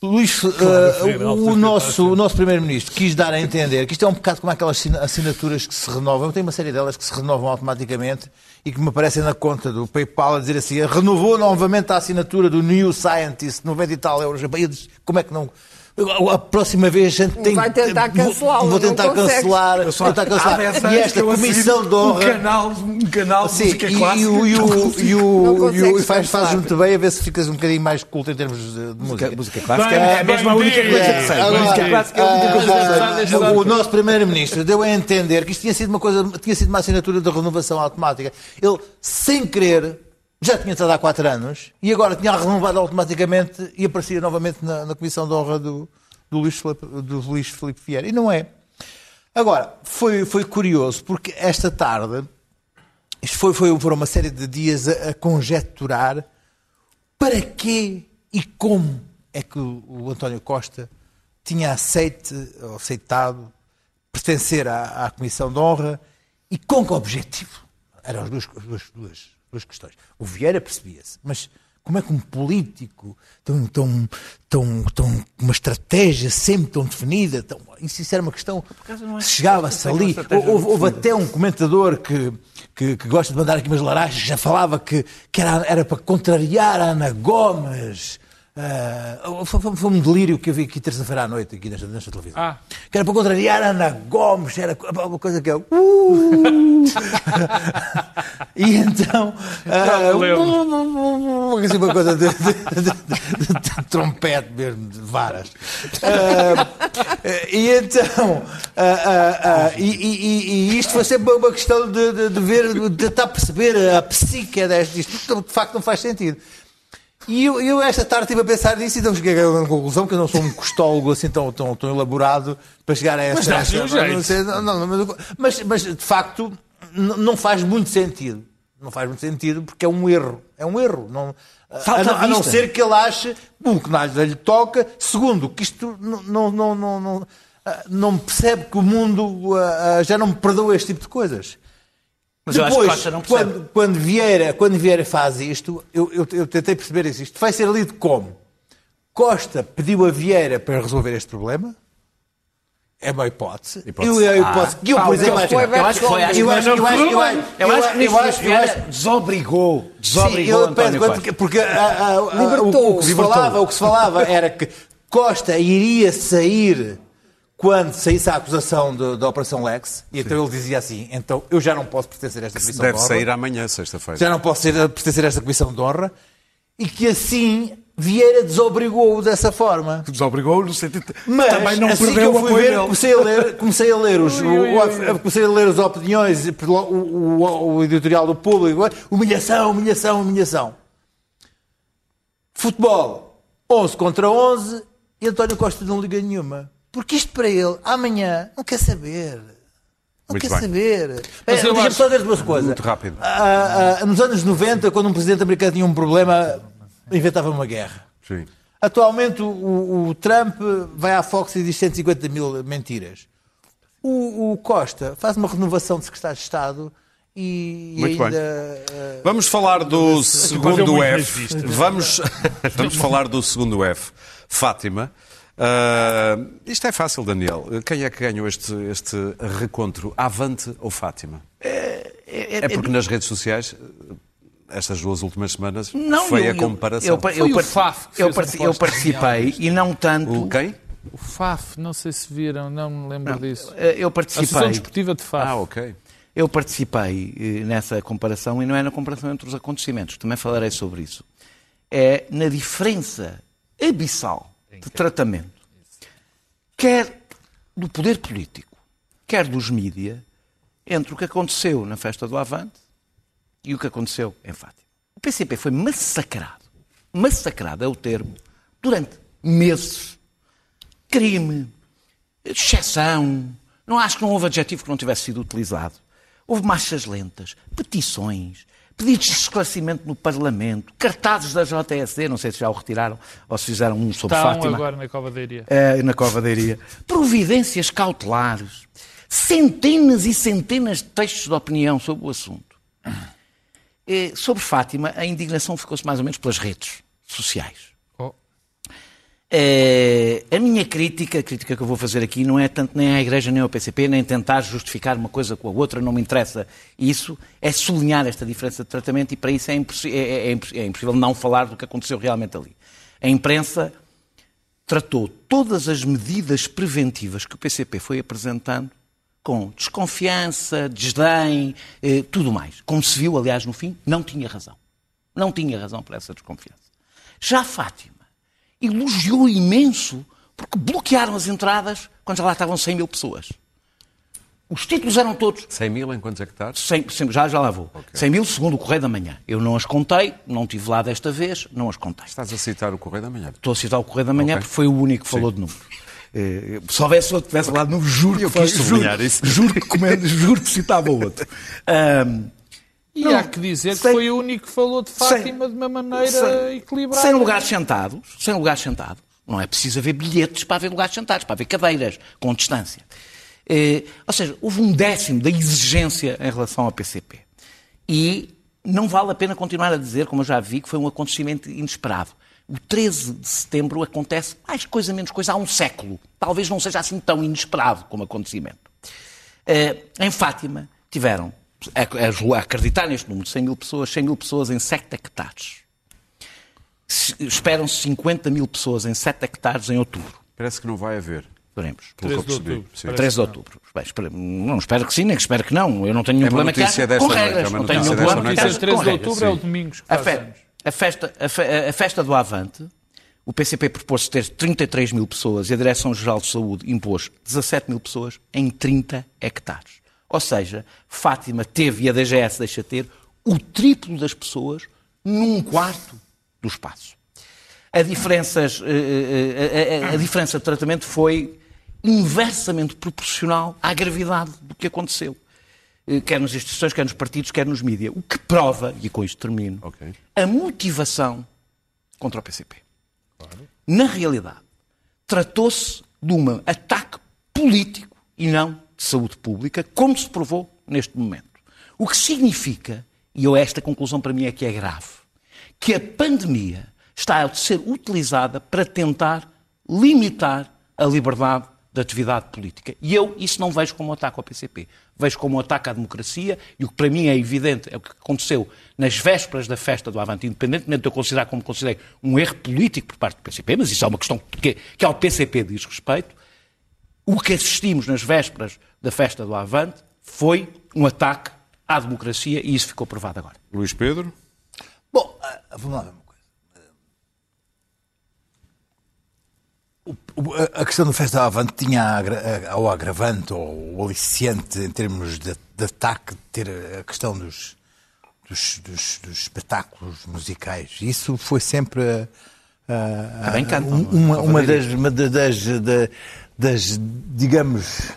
Luís, uh, Federal, o, nosso, o nosso Primeiro-Ministro quis dar a entender que isto é um bocado como aquelas assina- assinaturas que se renovam. Eu tenho uma série delas que se renovam automaticamente e que me aparecem na conta do PayPal a dizer assim: renovou novamente a assinatura do New Scientist, 90 e tal euros. Eu disse, Como é que não. A próxima vez a gente tem Vai tentar vou- cancelá-lo, Vou tentar cancelar. Eu só Vou tentar cancelar. 10 E esta comissão de honra. Um canal, um canal de Sim, música e, clássica. o, e, o, e, o, e, o, e faz, faz muito bem a ver se ficas um bocadinho mais culto em termos de, de música. Música clássica é mesmo a única coisa que sei. Música clássica é a única coisa que sei. ah, ah, o nosso primeiro-ministro deu a entender que isto tinha sido uma coisa, tinha sido uma assinatura de renovação automática. Ele, sem querer, já tinha estado há quatro anos e agora tinha renovado automaticamente e aparecia novamente na, na comissão de honra do, do, Luís Filipe, do Luís Vieira. E não é. Agora, foi, foi curioso porque esta tarde, isto foi, foi, uma série de dias a, a conjecturar para quê e como é que o, o António Costa tinha aceite, aceitado pertencer à, à Comissão de Honra e com que objetivo? Eram as duas, as duas, duas, duas questões. O Vieira percebia-se, mas como é que um político tão, tão, tão, tão uma estratégia sempre tão definida, tão, isso, era uma questão é- chegava-se ali. Houve, houve definida. até um comentador que, que, que gosta de mandar aqui umas laranjas, já falava que, que era, era para contrariar a Ana Gomes. Ah, foi, foi- um delírio que eu vi aqui terça-feira à noite, aqui nesta, nesta televisão. Ah. Que era para contrariar a Ana Gomes, era uma coisa que eu. Uh! *laughs* e então. *laughs* lembro. *laughs* assim, uma coisa de, de- de- de- trompete mesmo, de varas. Ah, e então. e, e- e- isto foi sempre uma questão de, ver, de tentar perceber a psique deste. Isto de facto não faz sentido. E eu, eu esta tarde estive a pensar nisso e então cheguei a uma conclusão que eu não sou um costólogo assim tão, tão, tão elaborado para chegar a esta. Mas não sei, não, não, mas, mas, de facto não faz muito sentido. Não faz muito sentido porque é um erro. É um erro. Não, a, não, a não ser que ele ache um, que nada lhe toca. Segundo, que isto não, não, não, não, não, ah, não percebe que o mundo ah, ah, já não me perdoa este tipo de coisas. Mas eu acho que Depois, Costa não percebe. quando, quando, Vieira, quando Vieira faz isto, eu, eu, eu tentei perceber isso. Isto vai ser lido como? Costa pediu a Vieira para resolver este problema? É uma hipótese. Hipótese. Eu, é a hipótese que eu, por exemplo, acho, foi eu acho que bem eu acho, eu Eu que o eu acho, acho, Vieira desobrigou, Sim, desobrigou eu António Costa. porque ah, ah, ah, o, o que se falava, o que se falava era que Costa iria sair quando saísse a acusação de- da Operação Lex, e então ele dizia assim, então eu já não posso pertencer a esta comissão Deve de honra. sair amanhã, sexta-feira. já não posso ser, pertencer a esta comissão de honra, e que assim Vieira desobrigou-o dessa forma. Desobrigou no sentido de- Mas também não assim que perdeu eu o fui ver, dele. comecei a ler, comecei a ler os, *laughs* o- o- comecei a ler as opiniões, o, o- o editorial do público, humilhação, humilhação, humilhação. Futebol, 11 contra 11, e António Costa não liga nenhuma. Porque isto para ele, amanhã, não quer saber. Não Muito quer bem. saber. Eu Deixa-me acho- só dizer duas coisas. Muito rápido. Ah, ah, nos anos 90, quando um presidente americano tinha um problema, inventava uma guerra. Sim. Atualmente o, o- Trump vai à Fox e diz 150 mil mentiras. O, o Costa faz uma renovação de secretário de Estado e, Muito ainda. bem. eh, Vamos falar do segundo F. Vamos, *laughs* vamos falar do segundo F. Fátima. Ah, isto é fácil, Daniel. Quem é que ganhou este, este recontro? Avante ou Fátima? É porque nas redes sociais, estas duas últimas semanas, foi eu- a comparação. Eu, eu, Foi o par- Faf eu, eu participei e não tanto. O quem? O FAF, não sei se viram, não me lembro disso. eh, Eu A Associação participei. Desportiva de FAF. Ah, ok. Eu participei eh, nessa comparação e não é na comparação entre os acontecimentos, também falarei sobre isso. É na diferença abissal de tratamento, quer do poder político, quer dos mídia, entre o que aconteceu na festa do Avante e o que aconteceu em Fátima. O PCP foi massacrado, massacrado é o termo, durante meses. Crime, exceção. Não acho que não houve adjetivo que não tivesse sido utilizado. Houve marchas lentas, petições, pedidos de esclarecimento no Parlamento, cartazes da JSD, não sei se já o retiraram ou se fizeram um sobre Estão Fátima. agora na Cova da Iria. Eh, na Cova da Iria. Providências cautelares. Centenas e centenas de textos de opinião sobre o assunto. Eh, sobre Fátima, a indignação ficou-se mais ou menos pelas redes sociais. Eh, a minha crítica, a crítica que eu vou fazer aqui, não é tanto nem à Igreja nem ao PCP, nem tentar justificar uma coisa com a outra, não me interessa isso, é sublinhar esta diferença de tratamento e para isso é, é- é- é é impossível não falar do que aconteceu realmente ali. A imprensa tratou todas as medidas preventivas que o PCP foi apresentando com desconfiança, desdém, eh, tudo mais. Como se viu, aliás, no fim, não tinha razão. Não tinha razão para essa desconfiança. Já Fátima elogiou imenso porque bloquearam as entradas quando já lá estavam 100 mil pessoas. Os títulos eram todos 100 mil em quantos hectares? 100, 100 já, já lá vou. 100 mil segundo o Correio da Manhã. Eu não as contei, não estive lá desta vez, não as contei. Estás a citar o Correio da Manhã. Estou a citar o Correio da Manhã Ok. porque foi o único que falou de números. Eh, se houvesse outro que tivesse falado de números, juro Eu que, quis juro, juro que, comendo- juro que citava outro. Ahm, *laughs* E Não, há que dizer que sem- foi o único que falou de Fátima de uma maneira sem, equilibrada. sem lugares sentados, sem lugares sentados. Não é preciso haver bilhetes para haver lugares sentados, para haver cadeiras com distância. Eh, ou seja, houve um décimo da exigência em relação ao PCP. E não vale a pena continuar a dizer, como eu já vi, que foi um acontecimento inesperado. O 13 de setembro acontece mais coisa menos coisa há um século. Talvez não seja assim tão inesperado como acontecimento. Eh, em Fátima tiveram, a, a- acreditar neste número, 100 mil pessoas, 100 mil pessoas em 7 hectares. Se- Esperam-se 50 mil pessoas em 7 hectares em outubro. Parece que não vai haver. Veremos. Pelo que 13 eu de percebi. outubro. Sim. Parece 13 de outubro. Bem, espero- não espero que sim, nem que espero que não. Eu não tenho nenhum É problema que haja desta com noite, regras. é não tenho nenhum problema que haja 13 com de outubro é o domingo que A, faz a festa, a, fe- a festa do Avante, o PCP propôs ter 33 mil pessoas e a Direção-Geral de Saúde impôs 17 mil pessoas em 30 hectares. Ou seja, Fátima teve, e a DGS deixa ter, o triplo das pessoas num quarto do espaço. A, diferenças, eh, eh, a- a- a diferença de tratamento foi inversamente proporcional à gravidade do que aconteceu. Eh, Quer nas instituições, quer nos partidos, quer nos mídias. O que prova, e com isto termino, Ok. a motivação contra o PCP. Na realidade, tratou-se de um ataque político e não de saúde pública, como se provou neste momento. O que significa, e eu esta conclusão para mim é que é grave, que a pandemia está a ser utilizada para tentar limitar a liberdade da atividade política. E eu isso não vejo como um ataque ao PCP. Vejo como um ataque à democracia e o que para mim é evidente é o que aconteceu nas vésperas da festa do Avante, independentemente de eu considerar como considerei um erro político por parte do PCP, mas isso é uma questão que, que ao PCP diz respeito, o que assistimos nas vésperas da festa do Avante foi um ataque à democracia e isso ficou provado agora. Luís Pedro? Bom, ah, vamos lá ver uma coisa. A- questão do Festa Avante tinha a agra- a- o agravante ou o aliciente em termos de, de ataque de ter a questão dos, dos, dos- dos espetáculos musicais. Isso foi sempre Também não é? uma, uma fazer das, uma da- das, da- das, digamos,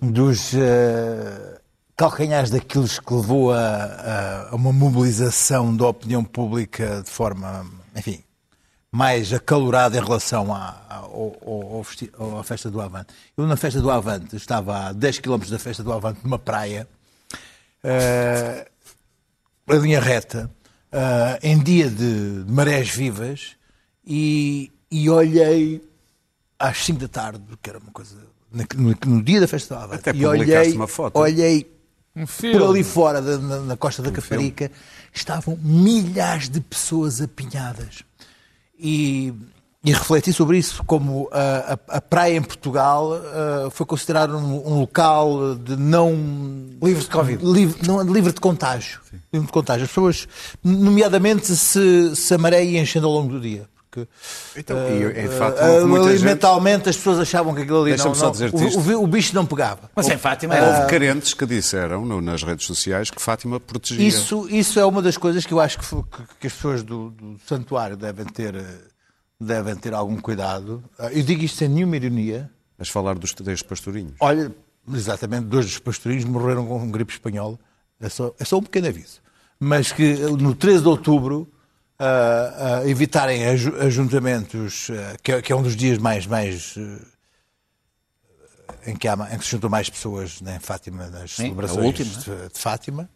dos eh, calcanhares daqueles que levou a, a- uma mobilização da opinião pública de forma, enfim, mais acalorada em relação à, festi- à festa do Avante. Eu na festa do Avante estava a 10 km da festa do Avante numa praia, eh, a linha reta, eh, em dia de marés vivas, e, e olhei às 5 da tarde, que era uma coisa. na- No, no dia da festa do Avante. Até e publicaste olhei, uma foto. olhei Um filme. por ali fora, da- na, na costa da Caparica, estavam milhares de pessoas apinhadas. E, e refleti sobre isso, como a, a- a praia em Portugal ah, foi considerada um, um local de não... Livre de Covid. Livre, não, livre de contágio. Livre de contágio. As pessoas, nomeadamente, se, se a maré ia enchendo ao longo do dia. Porque, Então, e, de facto, houve muita ali gente- mentalmente as pessoas achavam que aquilo ali não, Deixa-me só não- dizer-te o, o, o bicho não pegava. Mas em Fátima Houve era... carentes que disseram no- nas redes sociais que Fátima protegia. Isso, isso é uma das coisas que eu acho que, que- que as pessoas do, do santuário devem ter, eh, devem ter algum cuidado. Eu digo isto sem nenhuma ironia. Mas falar dos três pastorinhos. Olha, exatamente, dois dos pastorinhos morreram com gripe espanhola. É só, é só um pequeno aviso. Mas que eh, no 13 de outubro evitarem aju- ajuntamentos, ah, que, é, que é um dos dias mais, mais eh, em, que há, em que se juntam mais pessoas né, em Fátima, nas Sim, é celebrações de, de Fátima,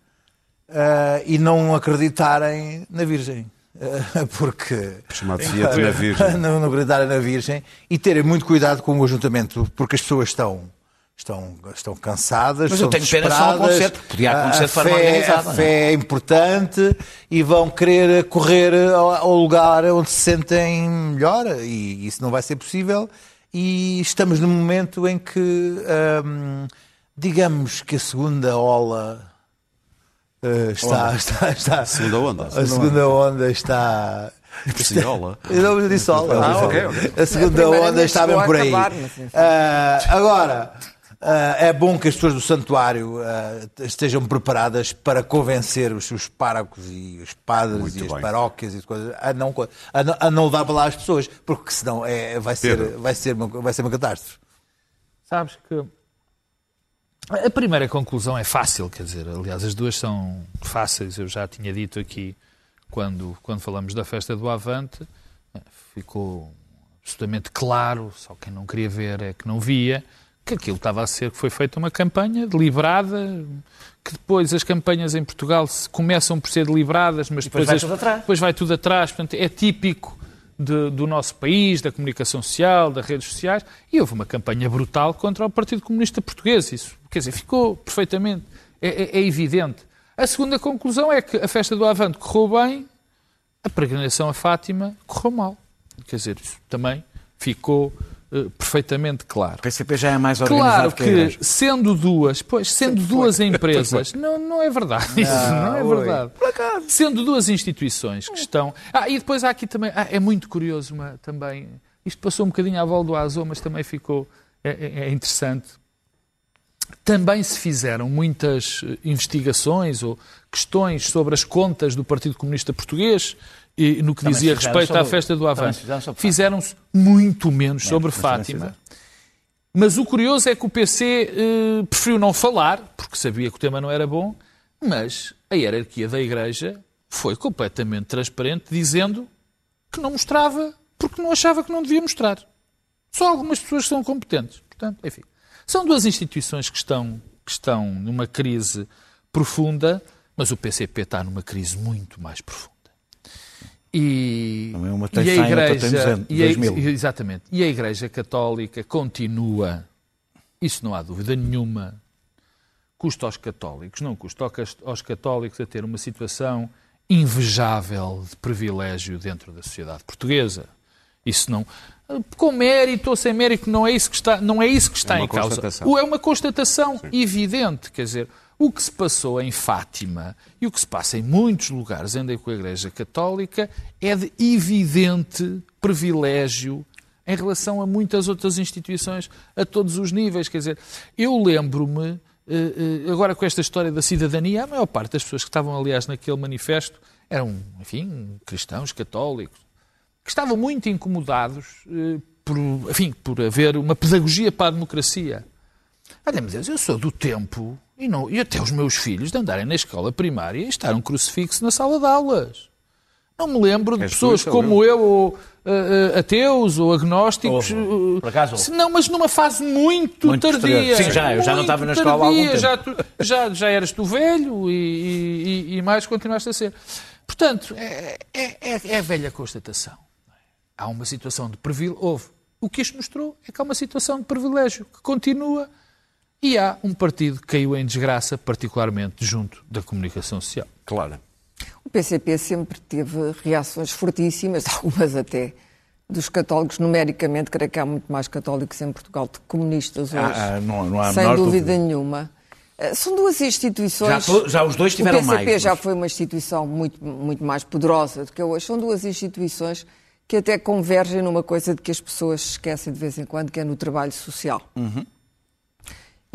ah, e não acreditarem na Virgem. eh, *laughs* porque Chamado na *laughs* Virgem. no, no gritar na Virgem e terem muito cuidado com o ajuntamento, porque as pessoas estão estão, estão cansadas, Mas eu estão tenho pena desesperadas. acontecer, porque podia acontecer a de forma fé, organizada, A é? fé é importante e vão querer correr ao, ao lugar onde se sentem melhor e isso não vai ser possível. E estamos num momento em que, hum, digamos que a segunda ola eh, está, está, está, Segunda onda. a segunda onda está. Preciola. *laughs* Eu não disse ola. Ah, ok, ok. A segunda A onda está bem a por aí. acabar. Ah, agora, ah, é bom que as pessoas do santuário ah, estejam preparadas para convencer os seus párocos e os padres Muito e as bem. paróquias e as coisas a não, a não, a não levar para lá as pessoas, porque senão é, vai, ser, Pedro. vai, ser uma, vai ser uma catástrofe. Sabes que a primeira conclusão é fácil, quer dizer, aliás, as duas são fáceis. Eu já tinha dito aqui quando, quando falamos da festa do Avante, eh, ficou absolutamente claro, só quem não queria ver é que não via, que aquilo estava a ser que foi feita uma campanha deliberada, que depois as campanhas em Portugal se- começam por ser deliberadas, mas depois depois, vai as- tudo atrás. depois vai tudo atrás. Portanto, é típico de- do nosso país, da comunicação social, das redes sociais, e houve uma campanha brutal contra o Partido Comunista Português. Isso, quer dizer, ficou perfeitamente, é, é- é evidente. A segunda conclusão é que a festa do Avante correu bem, a peregrinação a Fátima correu mal. Quer dizer, isso também ficou eh, perfeitamente claro. O PCP já é mais organizado Claro que que, sendo duas, pois, sendo duas empresas, não, não é verdade. Isso não é verdade. Sendo duas instituições que estão. Ah, e depois há aqui também. ah, é muito curioso uma, também. Isto passou um bocadinho à volta do Azul, mas também ficou. É, é- é interessante. Também se fizeram muitas eh, investigações ou questões sobre as contas do Partido Comunista Português e no que Também dizia respeito à sobre- festa do Avante. Fizeram-se muito menos sobre Fátima. Mas o curioso é que o PC eh, preferiu não falar, porque sabia que o tema não era bom, mas a hierarquia da Igreja foi completamente transparente, dizendo que não mostrava porque não achava que não devia mostrar. Só algumas pessoas são competentes. Portanto, enfim, são duas instituições que estão, que estão numa crise profunda, mas o PCP está numa crise muito mais profunda. E, Também uma tem e a 100, outra tem Igreja, 200, e a- 2000. exatamente, e a Igreja Católica continua, isso não há dúvida nenhuma, custa aos católicos, não custa aos- católicos a ter uma situação invejável de privilégio dentro da sociedade portuguesa. Isso não. Com mérito ou sem mérito, não é isso que está, não é isso que está É em causa. É uma constatação evidente. Quer dizer, o que se passou em Fátima e o que se passa em muitos lugares andem com a Igreja Católica é de evidente privilégio em relação a muitas outras instituições a todos os níveis. Quer dizer, eu lembro-me, eh, eh, agora com esta história da cidadania, a maior parte das pessoas que estavam, aliás, naquele manifesto eram, enfim, cristãos, católicos, que estavam muito incomodados eh, por, enfim, por haver uma pedagogia para a democracia. Olha, meu Deus, eu sou do tempo, e, não, e até os meus filhos, de andarem na escola primária e estar um crucifixo na sala de aulas. Não me lembro de És pessoas sou como eu, ou eh, ateus, ou agnósticos. Eh, por acaso se Não, mas numa fase muito, Muito tardia. Sim, já, eu já não estava na escola há algum tardia. tempo. Já, tu- já, já eras tu velho e, e- e- e mais continuaste a ser. Portanto, é, é- é- é a velha constatação. Há uma situação de privilégio. Houve. O que isto mostrou é que há uma situação de privilégio que continua e há um partido que caiu em desgraça, particularmente junto da comunicação social. Claro. O PCP sempre teve reações fortíssimas, *laughs* algumas até dos católicos, numericamente, creio que há muito mais católicos em Portugal do que comunistas hoje. Ah, ah, não- não há sem dúvida, dúvida. nenhuma. Eh, São duas instituições. Já já os dois tiveram O PCP mais, já mas- foi uma instituição muito, muito mais poderosa do que hoje. São duas instituições que até convergem numa coisa de que as pessoas se esquecem de vez em quando, que é no trabalho social.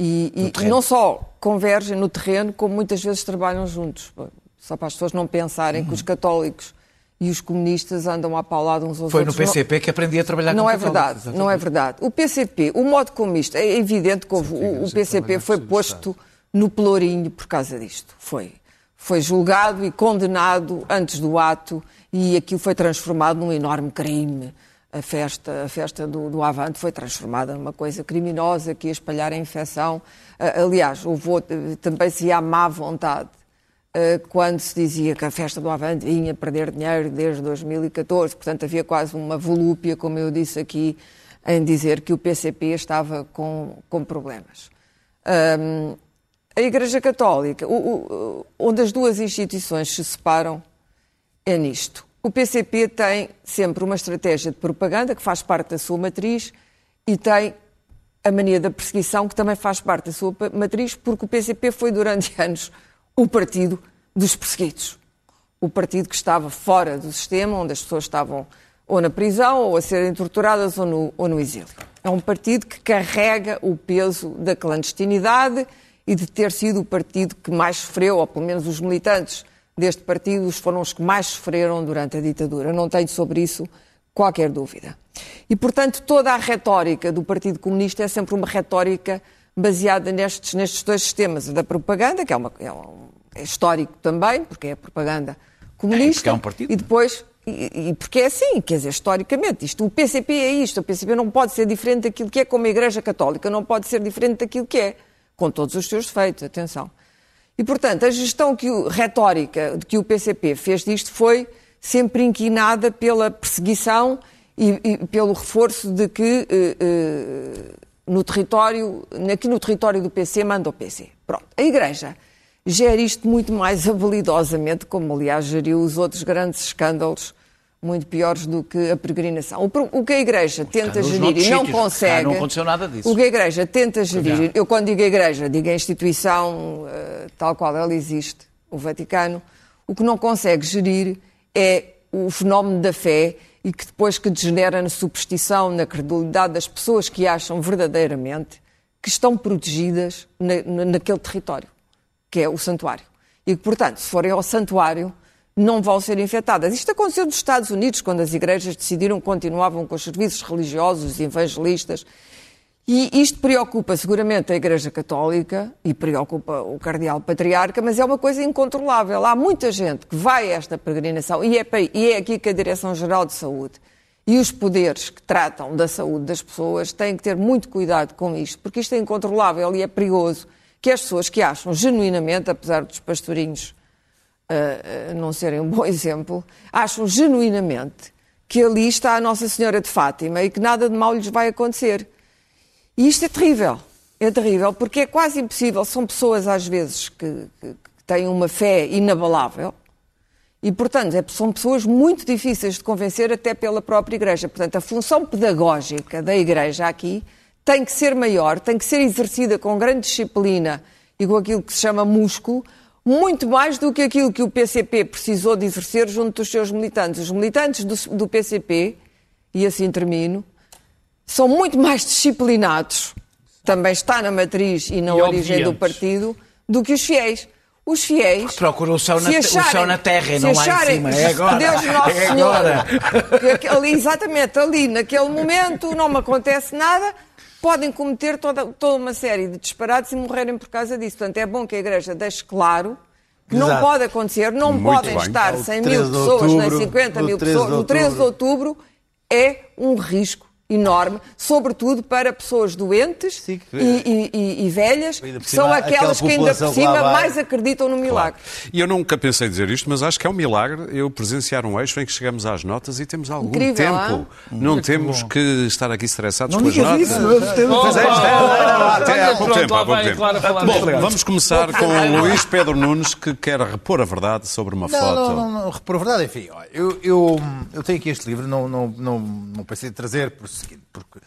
E, e não só convergem no terreno, como muitas vezes trabalham juntos. Só para as pessoas não pensarem que os católicos e os comunistas andam à paulada uns aos Foi no outros. Não- PCP que aprendi a trabalhar não com é verdade, exatamente. não é verdade. O PCP, o modo como isto, é evidente que houve, o, o PCP foi posto no pelourinho por causa disto. Foi. Foi julgado e condenado antes do ato e aquilo foi transformado num enorme crime. A festa, a festa do, do Avante foi transformada numa coisa criminosa que ia espalhar a infecção. Ah, Aliás, houve, também se à má vontade eh, quando se dizia que a festa do Avante vinha perder dinheiro desde 2014. Portanto, havia quase uma volúpia, como eu disse aqui, em dizer que o PCP estava com, com problemas. Um, a Igreja Católica, o, o, onde as duas instituições se separam, é nisto. O PCP tem sempre uma estratégia de propaganda que faz parte da sua matriz e tem a mania da perseguição que também faz parte da sua matriz, porque o PCP foi durante *laughs* anos o partido dos perseguidos. O partido que estava fora do sistema, onde as pessoas estavam ou na prisão, ou a serem torturadas, ou no, ou no exílio. É um partido que carrega o peso da clandestinidade e de ter sido o partido que mais sofreu, ou pelo menos os militantes deste partido foram os que mais sofreram durante a ditadura. Não tenho sobre isso qualquer dúvida. E, portanto, toda a retórica do Partido Comunista é sempre uma retórica baseada nestes, nestes dois sistemas. A da propaganda, que é, uma, é, um, é histórico também, porque é a propaganda comunista. É, é um partido. E depois, e, e, porque é assim, quer dizer, historicamente, isto, o PCP é isto, o PCP não pode ser diferente daquilo que é como a Igreja Católica, não pode ser diferente daquilo que é, com todos os seus defeitos, atenção. E, portanto, a gestão que o, retórica de que o PCP fez disto foi sempre inquinada pela perseguição e, e pelo reforço de que eh, eh, no território, aqui no território do PC manda o PC. Pronto. A Igreja gera isto muito mais habilidosamente, como aliás geriu os outros grandes escândalos muito piores do que a peregrinação. O, o que a Igreja tenta gerir e não consegue. não aconteceu nada disso. O que a Igreja tenta gerir, eu quando digo a Igreja, digo a instituição uh, tal qual ela existe, o Vaticano, o que não consegue gerir é o fenómeno da fé e que depois que degenera na superstição, na credulidade das pessoas que acham verdadeiramente que estão protegidas na, na, naquele território, que é o santuário. E que, portanto, se forem ao santuário, não vão ser infectadas. Isto aconteceu nos Estados Unidos, quando as igrejas decidiram que continuavam com os serviços religiosos e evangelistas. E isto preocupa seguramente a Igreja Católica e preocupa o Cardeal Patriarca, mas é uma coisa incontrolável. Há muita gente que vai a esta peregrinação e é, e é aqui que a Direção-Geral de Saúde e os poderes que tratam da saúde das pessoas têm que ter muito cuidado com isto, porque isto é incontrolável e é perigoso que as pessoas que acham genuinamente, apesar dos pastorinhos uh, não serem um bom *laughs* exemplo, acham genuinamente que ali está a Nossa Senhora de Fátima e que nada de mal lhes vai acontecer. E isto é terrível. É terrível porque é quase impossível. São pessoas, às vezes, que, que, que têm uma fé inabalável e, portanto, é, são pessoas muito difíceis de convencer até pela própria Igreja. Portanto, a função pedagógica da Igreja aqui tem que ser maior, tem que ser exercida com grande disciplina e com aquilo que se chama músculo, muito mais do que aquilo que o PCP precisou de exercer junto dos seus militantes. Os militantes do, do PCP, e assim termino, são muito mais disciplinados, também está na matriz e na E origem do obedientes. partido, do que os fiéis. Os fiéis. Procuram o céu na- se o céu na terra e não lá em acharem cima. É agora. que Deus Nosso É Senhor. ali, exatamente, ali, naquele momento, não me acontece nada. Podem cometer toda, toda uma série de disparates e morrerem por causa disso. Portanto, é bom que a Igreja deixe claro que não Exato. pode acontecer, não Muito podem bem. estar É o 100 13 mil de pessoas, nem outubro, 50 o mil 13 de pessoas. No 13 de outubro é um risco enorme, sobretudo para pessoas doentes Sim, que- e, e- e- e velhas, que são aquelas aquela que ainda por cima vai. mais acreditam no milagre. E eu nunca pensei dizer isto, mas acho que é um milagre eu presenciar um eixo em que chegamos às notas e temos algum Incrível, tempo. Não temos que estar aqui estressados Não com as notas. isso, Mas é é, até há pouco tempo, há pouco a Bom, vamos começar com o Luís Pedro Nunes, que quer repor a verdade sobre uma Não, foto. não, não, não, por verdade, enfim, eu, eu, eu tenho aqui este livro, não, não, não, não pensei em trazer por seguinte, porque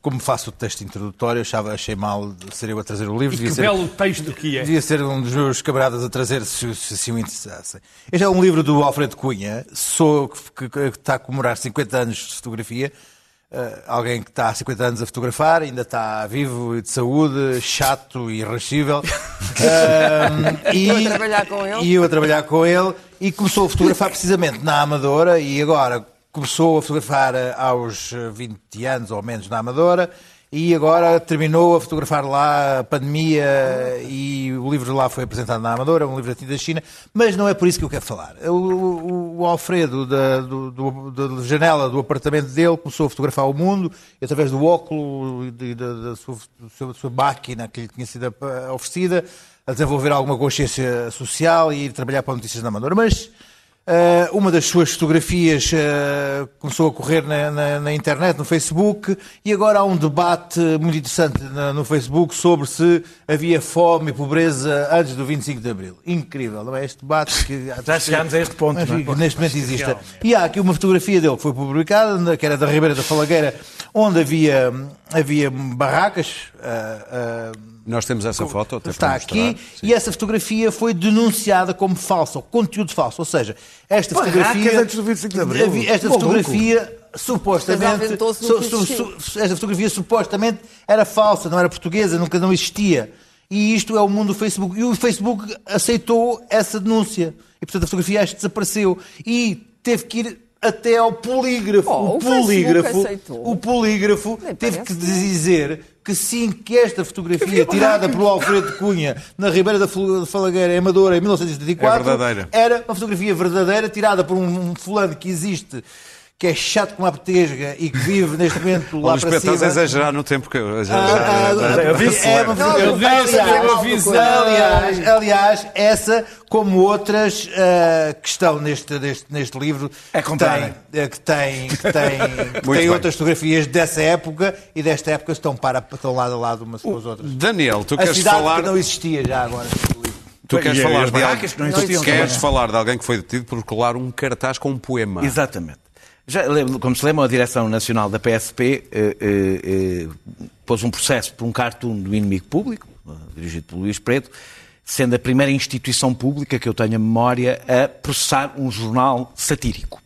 como faço o texto introdutório, achava, achei mal de ser eu a trazer o livro. E devia que ser- belo texto que é. Devia ser um dos meus camaradas a trazer, se, se assim o interessassem. Este é um livro do Alfredo Cunha, sou, que, que- que está a comemorar 50 anos de fotografia. Eh, alguém que está há 50 anos a fotografar, ainda está vivo e de saúde, chato e irrascível. *laughs* E, Eu a trabalhar com ele. E eu a trabalhar com ele. E começou a fotografar precisamente na Amadora e agora começou a fotografar eh, aos eh, 20 anos ou menos na Amadora e agora terminou a fotografar lá a pandemia e o livro lá foi apresentado na Amadora, um livro da tinta da China, mas não é por isso que eu quero falar. O, o- o Alfredo, da, do- do- da janela do apartamento dele, começou a fotografar o mundo e através do óculo e da, da sua, da sua- máquina que lhe tinha sido eh, oferecida, a desenvolver alguma consciência social e ir trabalhar para Notícias da Amadora. Mas eh, uma das suas fotografias eh, começou a correr na, na- na internet, no Facebook, e agora há um debate muito interessante na- no Facebook sobre se havia fome e pobreza antes do 25 de Abril. Incrível, não é? Este debate que *laughs* Já chegámos a este ponto, mas não é? neste momento existe. E há aqui uma fotografia dele que foi publicada, que era da Ribeira da Falagueira, onde havia, havia barracas. ah, Nós temos essa foto, até está aqui. Sim. e essa fotografia foi denunciada como falsa, ou conteúdo falso. Ou seja, esta Barracas fotografia. antes do 25 de Abril. Esta fotografia supostamente. Su- su- su- esta fotografia supostamente era falsa, não era portuguesa, nunca não existia. E isto é o mundo do Facebook. E o Facebook aceitou essa denúncia. E portanto a fotografia acho que desapareceu. E teve que ir até ao polígrafo. Oh, o o polígrafo. O polígrafo teve que dizer que sim, que esta fotografia tirada pelo Alfredo Cunha na Ribeira da Fal- Falagueira, em Amadora, em 1974, É era uma fotografia verdadeira tirada por um fulano que existe, que é chato como a petesga e que vive neste momento lá Olha, para Pedro, estás a cima. exajar no tempo que eu já. Ah, já- ah, já- ah, já- vi-se é uma eu vi-se, aliás, eu vi-se. aliás, aliás, essa, como outras ah, que estão neste, neste, neste livro, É que tem, que tem, que *laughs* tem, que tem outras fotografias dessa época e desta época estão, para, estão lado a lado umas com as outras. Daniel, tu A queres cidade falar. que não existia já agora. Tu queres falar de barracas alguém, que não tu queres também. falar de alguém que foi detido por colar um cartaz com um poema. Exatamente. Já, como se lembra, a Direção Nacional da PSP eh, eh, eh, pôs um processo por um cartoon do inimigo público, eh, dirigido por Luís Preto, sendo a primeira instituição pública que eu tenho a memória a processar um jornal satírico.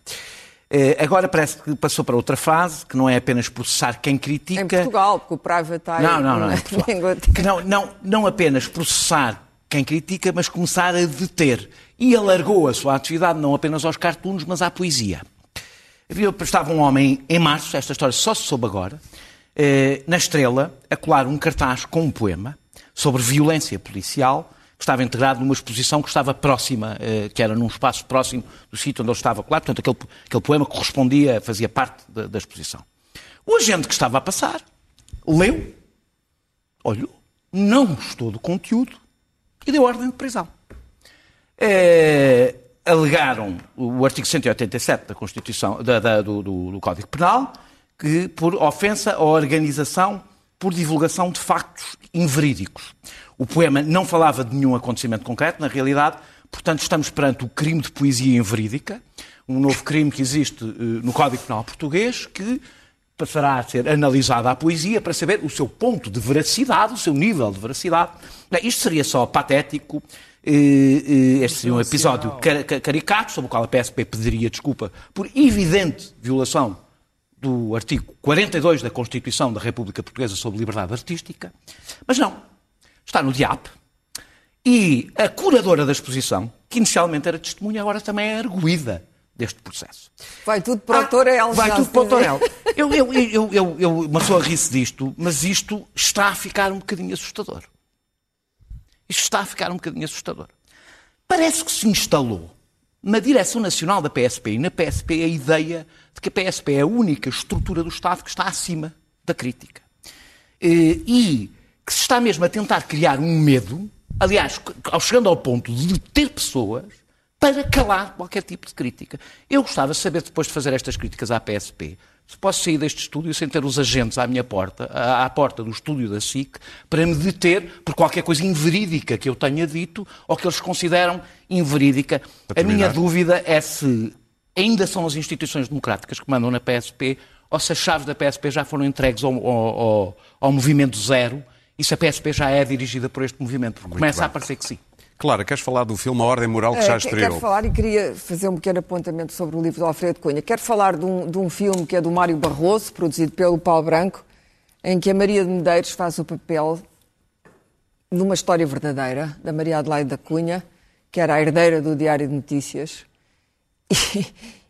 Eh, agora parece que passou para outra fase, que não é apenas processar quem critica. Em Portugal, porque o Private Eye... Não, não, não. Que *laughs* não, não, não apenas processar quem critica, mas começar a deter. E alargou a sua atividade não apenas aos cartoons, mas à poesia. Havia, estava um homem em março, esta história só se soube agora, eh, na Estrela, a colar um cartaz com um poema sobre violência policial, que estava integrado numa exposição que estava próxima, eh, que era num espaço próximo do sítio onde ele estava colado, portanto aquele, aquele poema correspondia, fazia parte da, da exposição. O agente que estava a passar leu, olhou, não gostou do conteúdo e deu ordem de prisão. Eh, alegaram o artigo 187 da Constituição, da- da- do, do- do Código Penal, que por ofensa à organização por divulgação de factos inverídicos. O poema não falava de nenhum acontecimento concreto, na realidade, portanto, estamos perante o crime de poesia inverídica, um novo crime que existe eh, no Código Penal português, que passará a ser analisada a poesia para saber o seu ponto de veracidade, o seu nível de veracidade. Isto seria só patético. Eh, eh, Este seria um episódio car- car- caricato, sobre o qual a PSP pediria desculpa por evidente violação do artigo 42 da Constituição da República Portuguesa sobre liberdade artística. Mas não. Está no DIAP. E a curadora da exposição, que inicialmente era testemunha, agora também é arguída deste processo. Vai tudo para o Torel. Ah, Vai já tudo para o. Torel. Eu, eu, eu, eu, eu, uma pessoa ri-se disto, mas isto está a ficar um bocadinho assustador. Isto está a ficar um bocadinho assustador. Parece que se instalou na direção nacional da PSP e na PSP a ideia de que a PSP é a única estrutura do Estado que está acima da crítica. Eh, E que se está mesmo a tentar criar um medo, aliás, chegando ao ponto de ter pessoas para calar qualquer tipo de crítica. Eu gostava de saber, depois de fazer estas críticas à PSP, se posso sair deste estúdio sem ter os agentes à minha porta, à, porta do estúdio da SIC, para me deter por qualquer coisa inverídica que eu tenha dito ou que eles consideram inverídica. A minha dúvida é se ainda são as instituições democráticas que mandam na PSP ou se as chaves da PSP já foram entregues ao, ao- ao- ao movimento zero e se a PSP já é dirigida por este movimento. Porque começa a parecer que sim. Clara, queres falar do filme A Ordem Moral que já que- estreou? Quero falar e queria fazer um pequeno apontamento sobre o livro do Alfredo Cunha. Quero falar de um, de um filme que é do Mário Barroso, produzido pelo Paulo Branco, em que a Maria de Medeiros faz o papel de uma história verdadeira da Maria Adelaide da Cunha, que era a herdeira do Diário de Notícias. *laughs*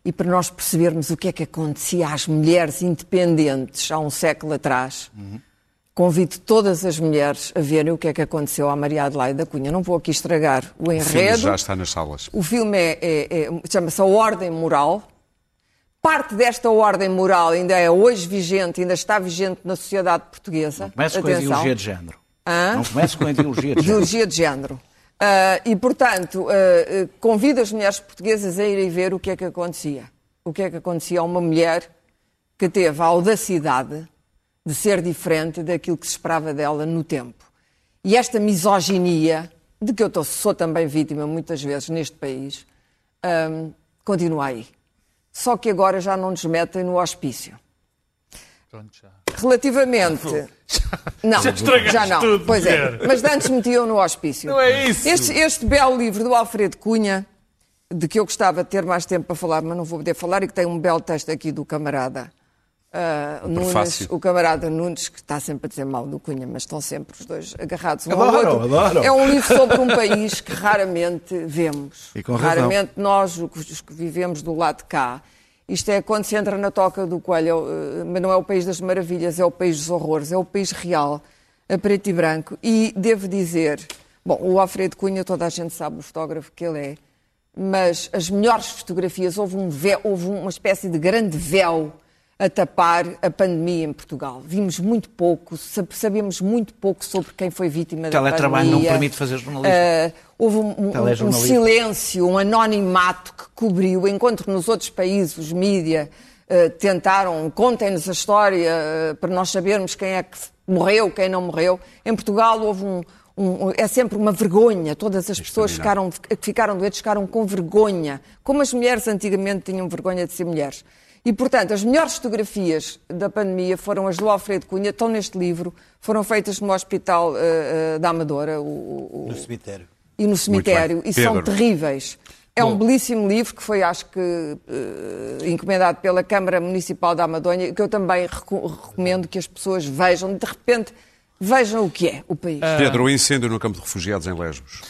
E, e para nós percebermos o que é que acontecia às mulheres independentes há um século atrás, convido todas as mulheres a verem o que é que aconteceu à Maria Adelaide da Cunha. Não vou aqui estragar o O filme enredo. já está nas salas. O filme é, é- é- chama-se A Ordem Moral. Parte desta ordem moral ainda é hoje vigente, ainda está vigente na sociedade portuguesa. Começa com a Atenção. ideologia de género. Hã? Não comece com a ideologia de género. ideologia de género. Ah, e, portanto, ah, convido as mulheres portuguesas a irem ver o que é que acontecia. O que é que acontecia a uma mulher que teve a audacidade de ser diferente daquilo que se esperava dela no tempo. E esta misoginia, de que eu tô- sou também vítima muitas vezes neste país, ah, continua aí. Só que agora já não nos metem no hospício. Pronto, já. Relativamente. Não, Já já não. tudo, pois é. Mas antes metiam no hospício. Não é isso. Este, este belo livro do Alfredo Cunha, de que eu gostava de ter mais tempo para falar, mas não vou poder falar, e que tem um belo texto aqui do camarada ah, Nunes, o camarada Nunes, que está sempre a dizer mal do Cunha, mas estão sempre os dois agarrados um Adoro, ao outro. adoro. É um livro sobre um país que raramente vemos. E com razão. raramente nós, os que vivemos do lado de cá. Isto é quando se entra na toca do coelho, eh, mas não é o país das maravilhas, é o país dos horrores, é o país real, a preto e branco. E devo dizer, bom, o Alfredo Cunha, toda a gente sabe o fotógrafo que ele é, mas as melhores fotografias, houve, um véu, houve uma espécie de grande véu a tapar a pandemia em Portugal. Vimos muito pouco, sab- sabemos muito pouco sobre quem foi vítima da pandemia. Teletrabalho não permite fazer jornalismo. Eh, houve um, um- um silêncio, um anonimato que cobriu, enquanto nos outros países os mídia eh, tentaram, contem-nos a história eh, para nós sabermos quem é que morreu, quem não morreu. Em Portugal houve um, um- é sempre uma vergonha. Todas as pessoas ficaram, que ficaram doentes ficaram com vergonha, como as mulheres antigamente tinham vergonha de ser mulheres. E, portanto, as melhores fotografias da pandemia foram as do Alfredo Cunha, estão neste livro, foram feitas no Hospital eh, eh, da Amadora, o- o- No cemitério. e no cemitério, e são terríveis. É um Bom. belíssimo livro que foi, acho que, eh, encomendado pela Câmara Municipal da Amadonha, que eu também reco- recomendo que as pessoas vejam, de repente, vejam o que é o país. Pedro, o incêndio no campo de refugiados em Lesbos.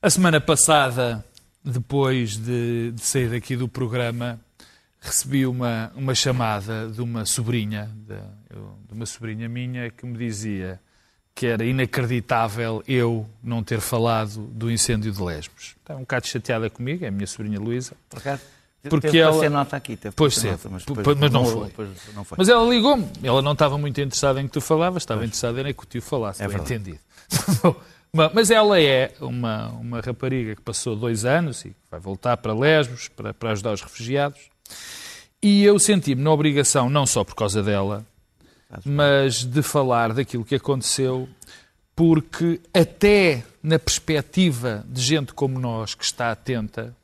A semana passada, depois de, de sair daqui do programa, recebi uma, uma chamada de uma sobrinha, de, eu- de uma sobrinha minha, que me dizia que era inacreditável eu não ter falado do incêndio de Lesbos. Está um bocado chateada comigo, é a minha sobrinha Luísa. Por acaso, Porque teve ela- nota aqui. Teve Pois sim, nota, mas, depois mas não foi. não foi. Mas ela ligou-me. Ela não estava muito interessada em que tu falavas, estava interessada em que o tio falasse. É bem verdade. entendido. *laughs* Mas- ela é uma, uma rapariga que passou dois anos e vai voltar para Lesbos para, para ajudar os refugiados. E eu senti-me na obrigação, não só por causa dela, mas de falar daquilo que aconteceu, porque até na perspectiva de gente como nós que está atenta,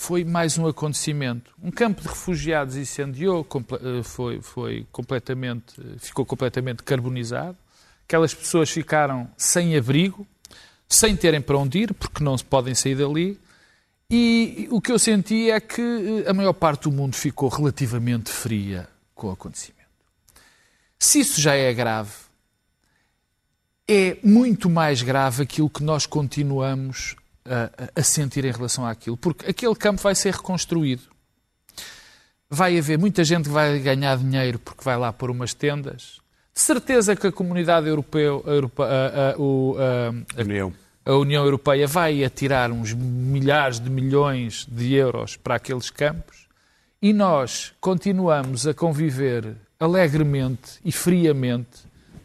foi mais um acontecimento. Um campo de refugiados incendiou, eh, foi, foi completamente, ficou completamente carbonizado. Aquelas pessoas ficaram sem abrigo, sem terem para onde ir, porque não se podem sair dali. E o que eu senti é que eh, a maior parte do mundo ficou relativamente fria com o acontecimento. Se isso já é grave, é muito mais grave aquilo que nós continuamos a, a- sentir em relação àquilo. Porque aquele campo vai ser reconstruído. Vai haver muita gente que vai ganhar dinheiro porque vai lá pôr umas tendas. De certeza que a comunidade europeia, a, a- a- a- União. A União Europeia vai atirar uns milhares de milhões de euros para aqueles campos e nós continuamos a conviver alegremente e friamente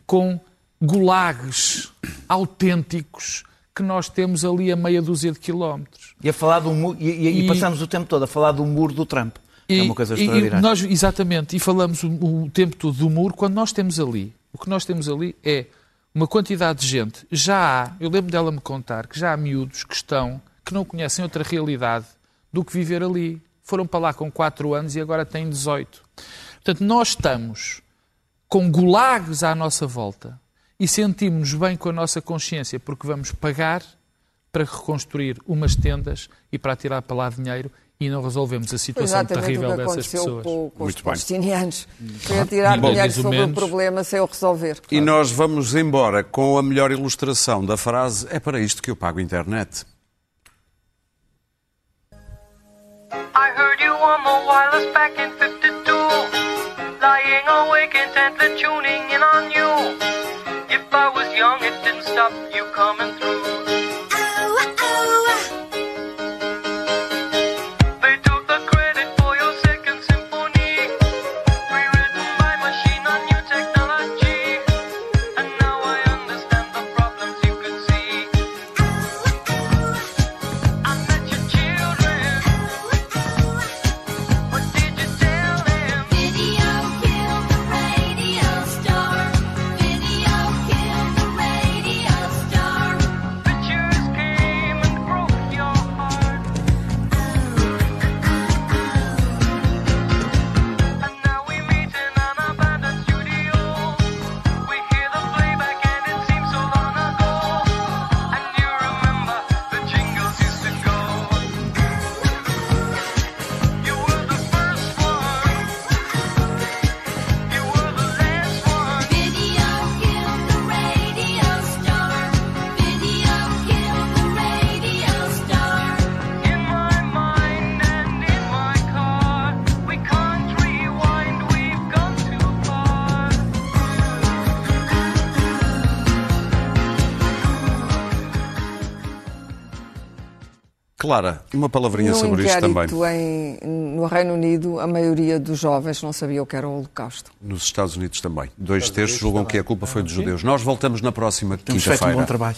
com gulags autênticos que nós temos ali a meia dúzia de quilómetros. E, a falar do e, e- e E- passamos o tempo todo a falar do muro do Trump. que é uma coisa e- e extraordinária. nós, exatamente, e falamos o, o tempo todo do muro, quando nós temos ali, o que nós temos ali é uma quantidade de gente. Já há, eu lembro dela me contar, que já há miúdos que estão, que não conhecem outra realidade do que viver ali. Foram para lá com 4 anos e agora têm 18. Portanto, nós estamos com gulags à nossa volta e sentimos-nos bem com a nossa consciência porque vamos pagar para reconstruir umas tendas e para tirar para lá dinheiro e não resolvemos a Foi situação exatamente o terrível que dessas pessoas. com, com os Muito bem. palestinianos. Foi a tirar Bom, dinheiro mais ou sobre o menos. problema sem o resolver. E nós vamos embora com a melhor ilustração da frase é para isto que eu pago a internet. I heard you on the wireless back in 52. Lying awake intently tuning in on you. If I was young, it didn't stop you coming through. Clara, uma palavrinha No sobre isto também. em, no Reino Unido, a maioria dos jovens não sabia o que era o Holocausto. Nos Estados Unidos também. Dois terços julgam que a culpa foi dos judeus. Nós voltamos na próxima Temos feito um bom quinta-feira. trabalho.